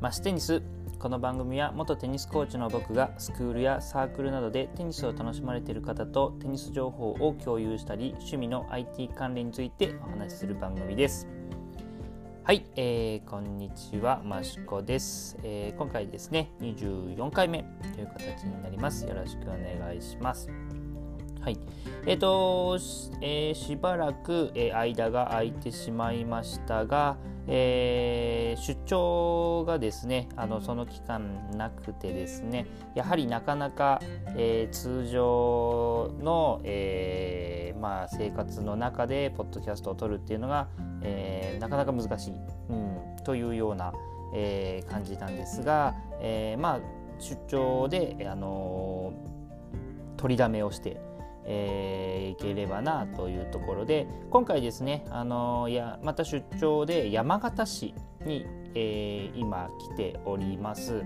マステニス。この番組は元テニスコーチの僕がスクールやサークルなどでテニスを楽しまれている方とテニス情報を共有したり趣味の IT 関連についてお話しする番組です。はい、えー、こんにちはマシコです、えー、今回ですね24回目という形になります。よろしくお願いします。はい。えっ、ー、と、えー、しばらく、えー、間が空いてしまいましたが、え出張がですね、あのその期間なくてですね、やはりなかなか、え通常の、えまあ、生活の中でポッドキャストを撮るっていうのが、えなかなか難しい、うん、というような、え感じなんですが、えまあ、出張で、あの取りだめをして、えー、行ければなというところで今回ですね、あのー、やまた出張で山形市に、えー、今来ております。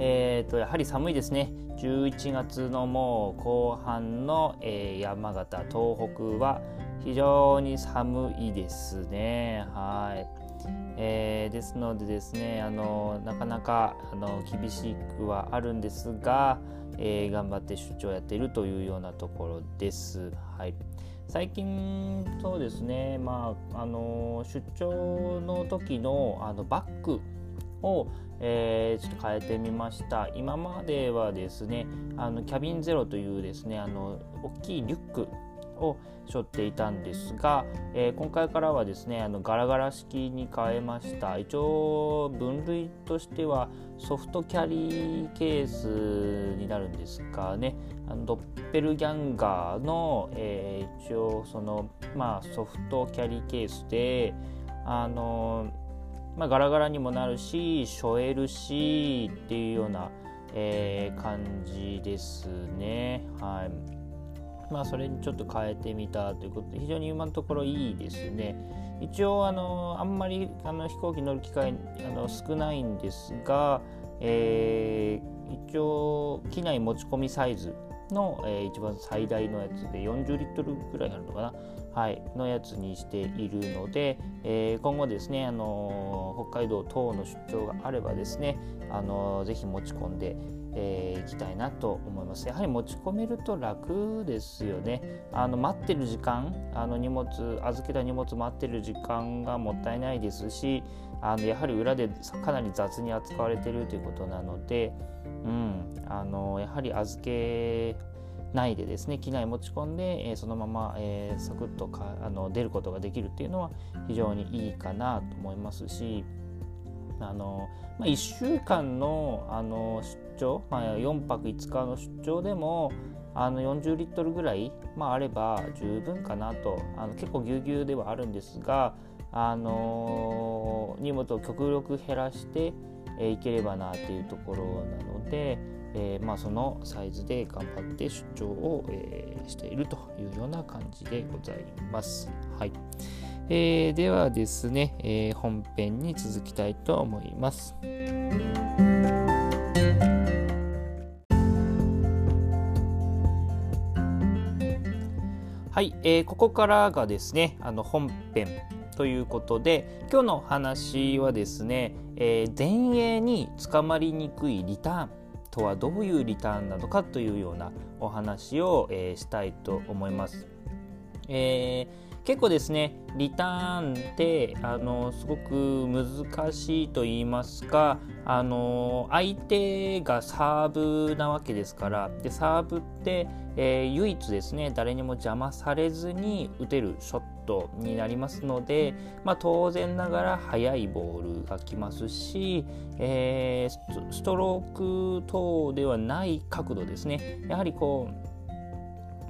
えーと、やはり寒いですね。11月のもう後半の、えー、山形東北は非常に寒いですね。はい、えー、ですのでですねあのなかなかあの厳しくはあるんですが、えー、頑張って出張やっているというようなところです。はい、最近そうですね、まあ、あの出張の時のあのバッグを、えー、ちょっと変えてみました今まではですねあのキャビンゼロというですねあの大きいリュックを背負っていたんですが、えー、今回からはですねあのガラガラ式に変えました。一応分類としてはソフトキャリーケースになるんですかね。あのドッペルギャンガーの、えー、一応そのまあソフトキャリーケースであのまあ、ガラガラにもなるし背負えるしっていうような、えー、感じですね。はい。まあ、それにちょっと変えてみたということで非常に今のところいいですね。一応あのあんまりあの飛行機乗る機会あの少ないんですが、えー、一応機内持ち込みサイズの、えー、一番最大のやつで40リットルぐらいあるのかな、はい、のやつにしているので、えー、今後ですね、あの北海道等の出張があればですね、あのぜひ持ち込んで、えー、いきたいなと思います。やはり持ち込めると楽ですよね。あの待ってる時間、あの荷物預けた荷物待ってる時間がもったいないですし、あのやはり裏でかなり雑に扱われてるということなので、うん、あのやはり預けないでですね機内持ち込んで、えー、そのまま、えー、サクッとかあの出ることができるっていうのは非常にいいかなと思いますしあの、まあ、1週間のあの出張、まあ、4泊5日の出張でもあの40リットルぐらい、まあ、あれば十分かなとあの結構ぎゅうぎゅうではあるんですが、あの荷物を極力減らして、えー、いければなというところなので、えー、まあ、そのサイズで頑張って出張を、え、しているというような感じでございます。はいえー、ではですね、え本編に続きたいと思います。はい、えー、ここからがですねあの本編ということで今日の話はですね、えー、前衛に捕まりにくいリターンとはどういうリターンなのかというようなお話を、えー、したいと思います。えー、結構ですねリターンってあのすごく難しいと言いますかあの相手がサーブなわけですからでサーブって、えー、唯一ですね誰にも邪魔されずに打てるショットになりますので、まあ、当然ながら速いボールが来ますし、えー、ストローク等ではない角度ですね。やはりこう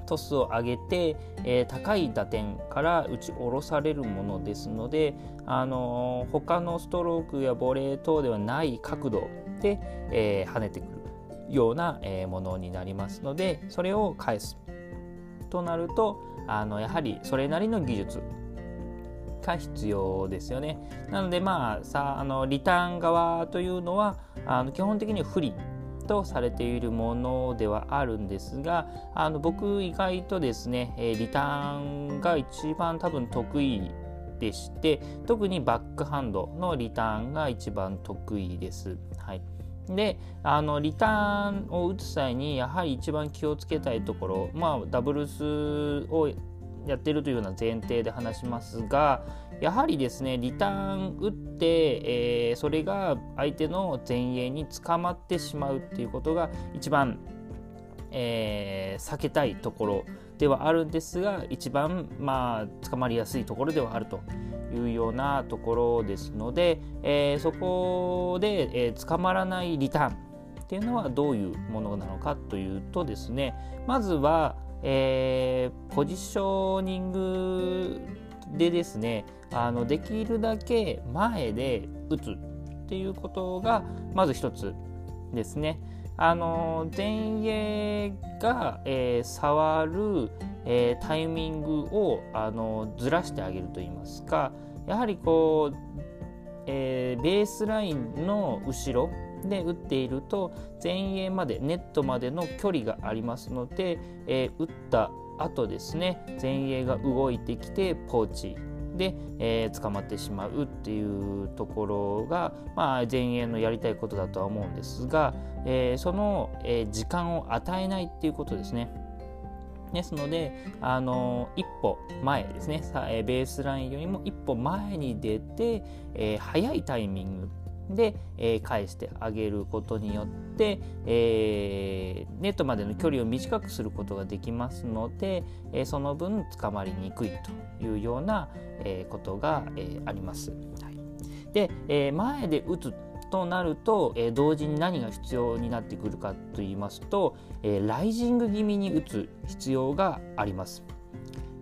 トスを上げて、えー、高い打点から打ち下ろされるものですので、あのー、他のストロークやボレー等ではない角度で、えー、跳ねてくるような、え、ものになりますのでそれを返すとなるとあのやはりそれなりの技術が必要ですよね。なのでまあさあのリターン側というのはあの基本的に不利とされているものではあるんですがあの僕意外とですねリターンが一番多分得意でして特にバックハンドのリターンが一番得意です。はいであのリターンを打つ際にやはり一番気をつけたいところ、まあ、ダブルスをやってるというような前提で話しますがやはりですねリターン打って、えー、それが相手の前衛に捕まってしまうっていうことが一番、えー、避けたいところではあるんですが一番まあ捕まりやすいところではあるというようなところですので、えー、そこで、え、捕まらないリターンっていうのはどういうものなのかというとですねまずは、え、ポジショニングでですねあのできるだけ前で打つっていうことがまず一つですね。あの前衛が、えー、触る、えー、タイミングをあのずらしてあげるといいますかやはりこう、えー、ベースラインの後ろで打っていると前衛までネットまでの距離がありますので、えー、打った後ですね前衛が動いてきてポーチで、えー、捕まってしまうっていうところが、まあ、前衛のやりたいことだとは思うんですが、えー、その、え、時間を与えないっていうことですね。ですので、あの一歩前ですねさ、え、ベースラインよりも一歩前に出て、えー、早いタイミングで、えー、返してあげることによって、えー、ネットまでの距離を短くすることができますので、えー、その分捕まりにくいというような、えことが、えあります。はい、で、え前で打つとなると、え同時に何が必要になってくるかと言いますと、えライジング気味に打つ必要があります。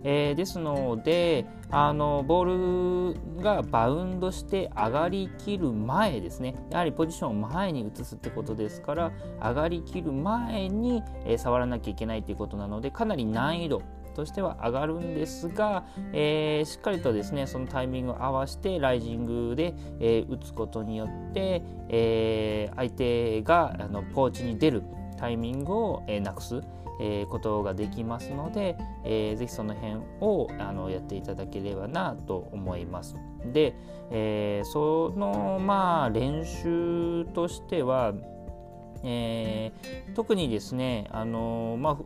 え、ですのであのボールがバウンドして上がりきる前ですね。やはりポジションを前に移すってことですから上がりきる前に、えー、触らなきゃいけないということなのでかなり難易度としては上がるんですが、えー、しっかりとですねそのタイミングを合わせてライジングで、えー、打つことによって、えー、相手があのポーチに出るタイミングを、えなくす、えーことができますので、えー、ぜひその辺をあのやっていただければなと思います。で、えー、そのまあ練習としては、えー、特にですねあのまあ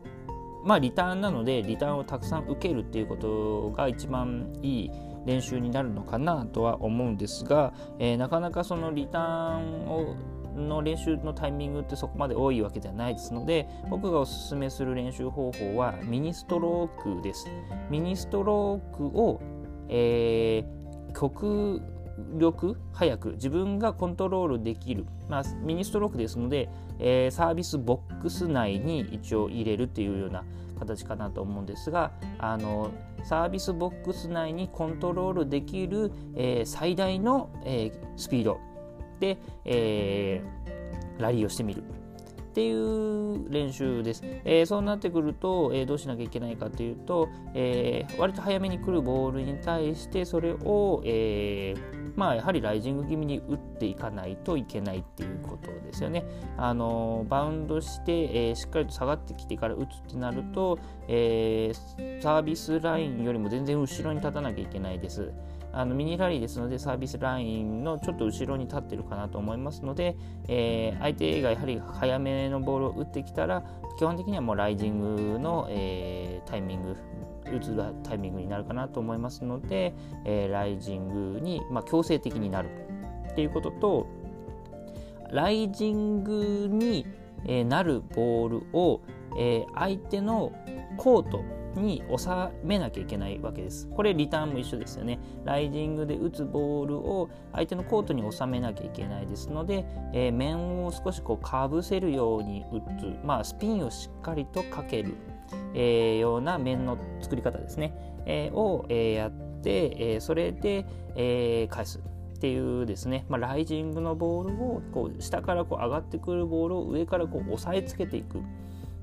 まあリターンなのでリターンをたくさん受けるっていうことが一番いい練習になるのかなとは思うんですが、えー、なかなかそのリターンをの練習のタイミングってそこまで多いわけではないですので僕がおすすめする練習方法はミニストロークです。ミニストロークを、えー、極力早く自分がコントロールできる、まあ、ミニストロークですので、えー、サービスボックス内に一応入れるっていうような形かなと思うんですがあのサービスボックス内にコントロールできる、えー、最大の、えー、スピード、えー、ラリーをしてみるっていう練習です。えー、そうなってくると、えー、どうしなきゃいけないかというと、えー、割と早めに来るボールに対してそれを、えまあ、やはりライジング気味に打っていかないといけないっていうことですよね。あのバウンドして、えしっかりと下がってきてから打つってなると、えサービスラインよりも全然後ろに立たなきゃいけないです。あのミニラリーですのでサービスラインのちょっと後ろに立ってるかなと思いますので、えー、相手がやはり早めのボールを打ってきたら基本的にはもうライジングの、えー、タイミング打つタイミングになるかなと思いますので、えー、ライジングに、まあ、強制的になるっていうこととライジングにえなるボールを、え、相手のコートに収めなきゃいけないわけです。これリターンも一緒ですよね。ライジングで打つボールを相手のコートに収めなきゃいけないですので、えー、面を少しこうかぶせるように打つ、まあ、スピンをしっかりとかける、えー、ような面の作り方ですね、えー、を、えー、やって、えー、それで、えー、返す。っていうですね、まあ、ライジングのボールをこう下からこう上がってくるボールを上からこう押さえつけていく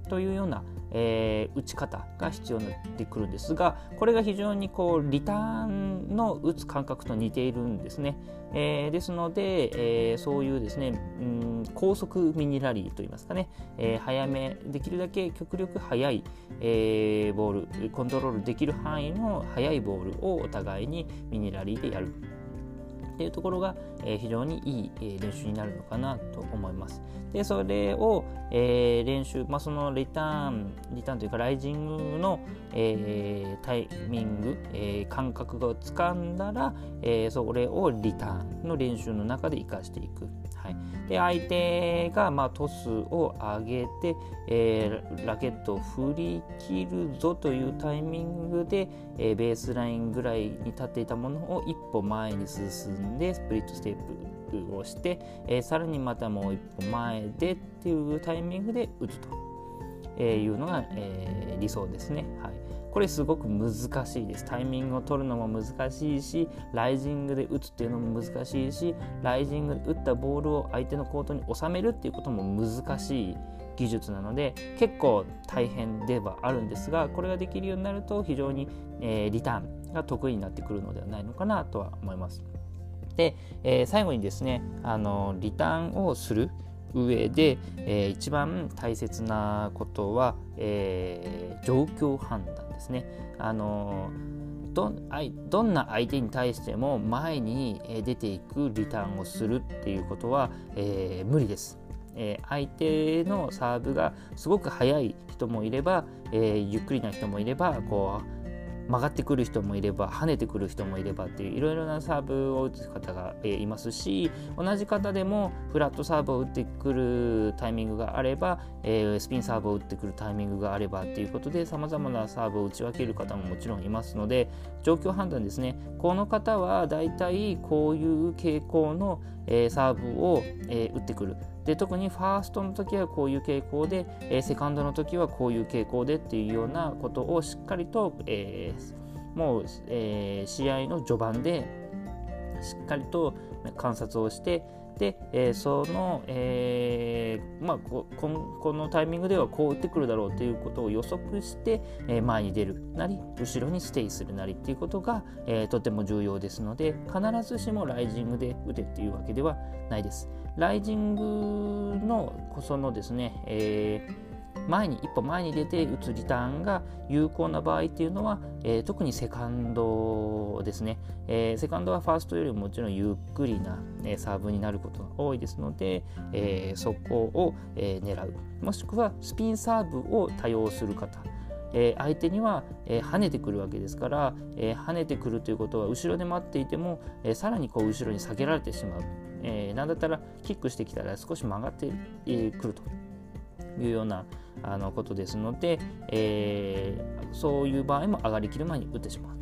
というようなえー、打ち方が必要になってくるんですがこれが非常にこうリターンの打つ感覚と似ているんですね。えー、ですので、えー、そういうですね、うん、高速ミニラリーといいますかね、え、早めできるだけ極力速い、え、ボールコントロールできる範囲の速いボールをお互いにミニラリーでやるっていうところが、え、非常にいい、え、練習になるのかなと思います。で、それを、えー、練習、まあ、そのリターン、リターンというかライジングの、え、タイミング、え、感覚がつかんだら、え、それをリターンの練習の中で活かしていく。はい、で相手が、まあ、トスを上げて、えー、ラケットを振り切るぞというタイミングで、えー、ベースラインぐらいに立っていたものを一歩前に進んでスプリットステップをして、えー、さらにまたもう一歩前でっていうタイミングで打つというのが、えー、理想ですね。はいこれすごく難しいですタイミングを取るのも難しいしライジングで打つっていうのも難しいしライジングで打ったボールを相手のコートに収めるっていうことも難しい技術なので結構大変ではあるんですがこれができるようになると非常に、えー、リターンが得意になってくるのではないのかなとは思います。で、えー、最後にですねあのリターンをする上で、えー、一番大切なことは、えー、状況判断ですね。あのどどんな相手に対しても前に出ていくリターンをするっていうことは、えー、無理です。えー、相手のサーブがすごく速い人もいれば、えー、ゆっくりな人もいればこう曲がってくる人もいれば跳ねてくる人もいればっていういろいろなサーブを打つ方が、えいますし同じ方でもフラットサーブを打ってくるタイミングがあれば、えスピンサーブを打ってくるタイミングがあればっていうことでさまざまなサーブを打ち分ける方ももちろんいますので状況判断ですね。この方はだいたいこういう傾向の、えサーブを、え打ってくる。で特にファーストの時はこういう傾向で、え、セカンドの時はこういう傾向でっていうようなことをしっかりと、え、もう、え、試合の序盤でしっかりと観察をしてで、えー、その、えーまあ、ここのタイミングではこう打ってくるだろうということを予測して、えー、前に出るなり後ろにステイするなりっていうことが、えー、とても重要ですので必ずしもライジングで打てっていうわけではないです。ライジングのそのですね、えー前に一歩前に出て打つリターンが有効な場合っていうのは、えー、特にセカンドですね、えー、セカンドはファーストよりももちろんゆっくりな、えー、サーブになることが多いですので、えそこを、え狙う。もしくはスピンサーブを多用する方。えー、相手には、えー、跳ねてくるわけですから、えー、跳ねてくるということは後ろで待っていても、えさらにこう後ろに下げられてしまう、えなんだったらキックしてきたら少し曲がってくるというようなあのことですので、えー、そういう場合も上がりきる前に打ってしまう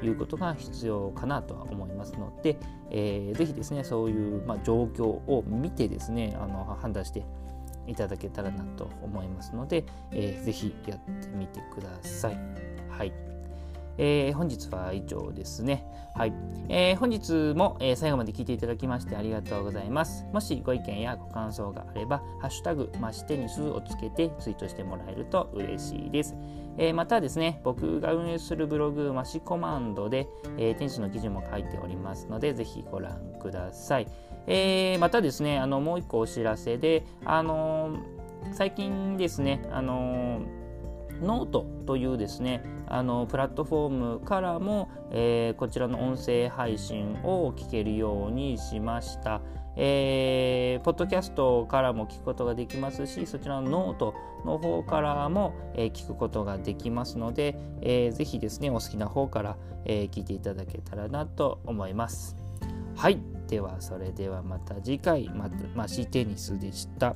ということが必要かなとは思いますので、えー、ぜひですねそういう、まあ、状況を見てですねあの判断していただけたらなと思いますので、えー、ぜひやってみてください。はいえー、本日は以上ですね。はい。えー、本日も、えー、最後まで聞いていただきましてありがとうございます。もしご意見やご感想があれば、ハッシュタグ、マシテニスをつけてツイートしてもらえると嬉しいです。えー、またですね、僕が運営するブログ、マシコマンドで、えー、テニスの記事も書いておりますので、ぜひご覧ください。えー、またですね、あのもう一個お知らせで、あの最近ですね、あのノートというですねあのプラットフォームからも、えー、こちらの音声配信を聞けるようにしました。えー、ポッドキャストからも聞くことができますしそちらのノートの方からも、えー、聞くことができますので、えー、ぜひですねお好きな方から、えー、聞いていただけたらなと思います。はいではそれではまた次回また、ま、シーテニスでした。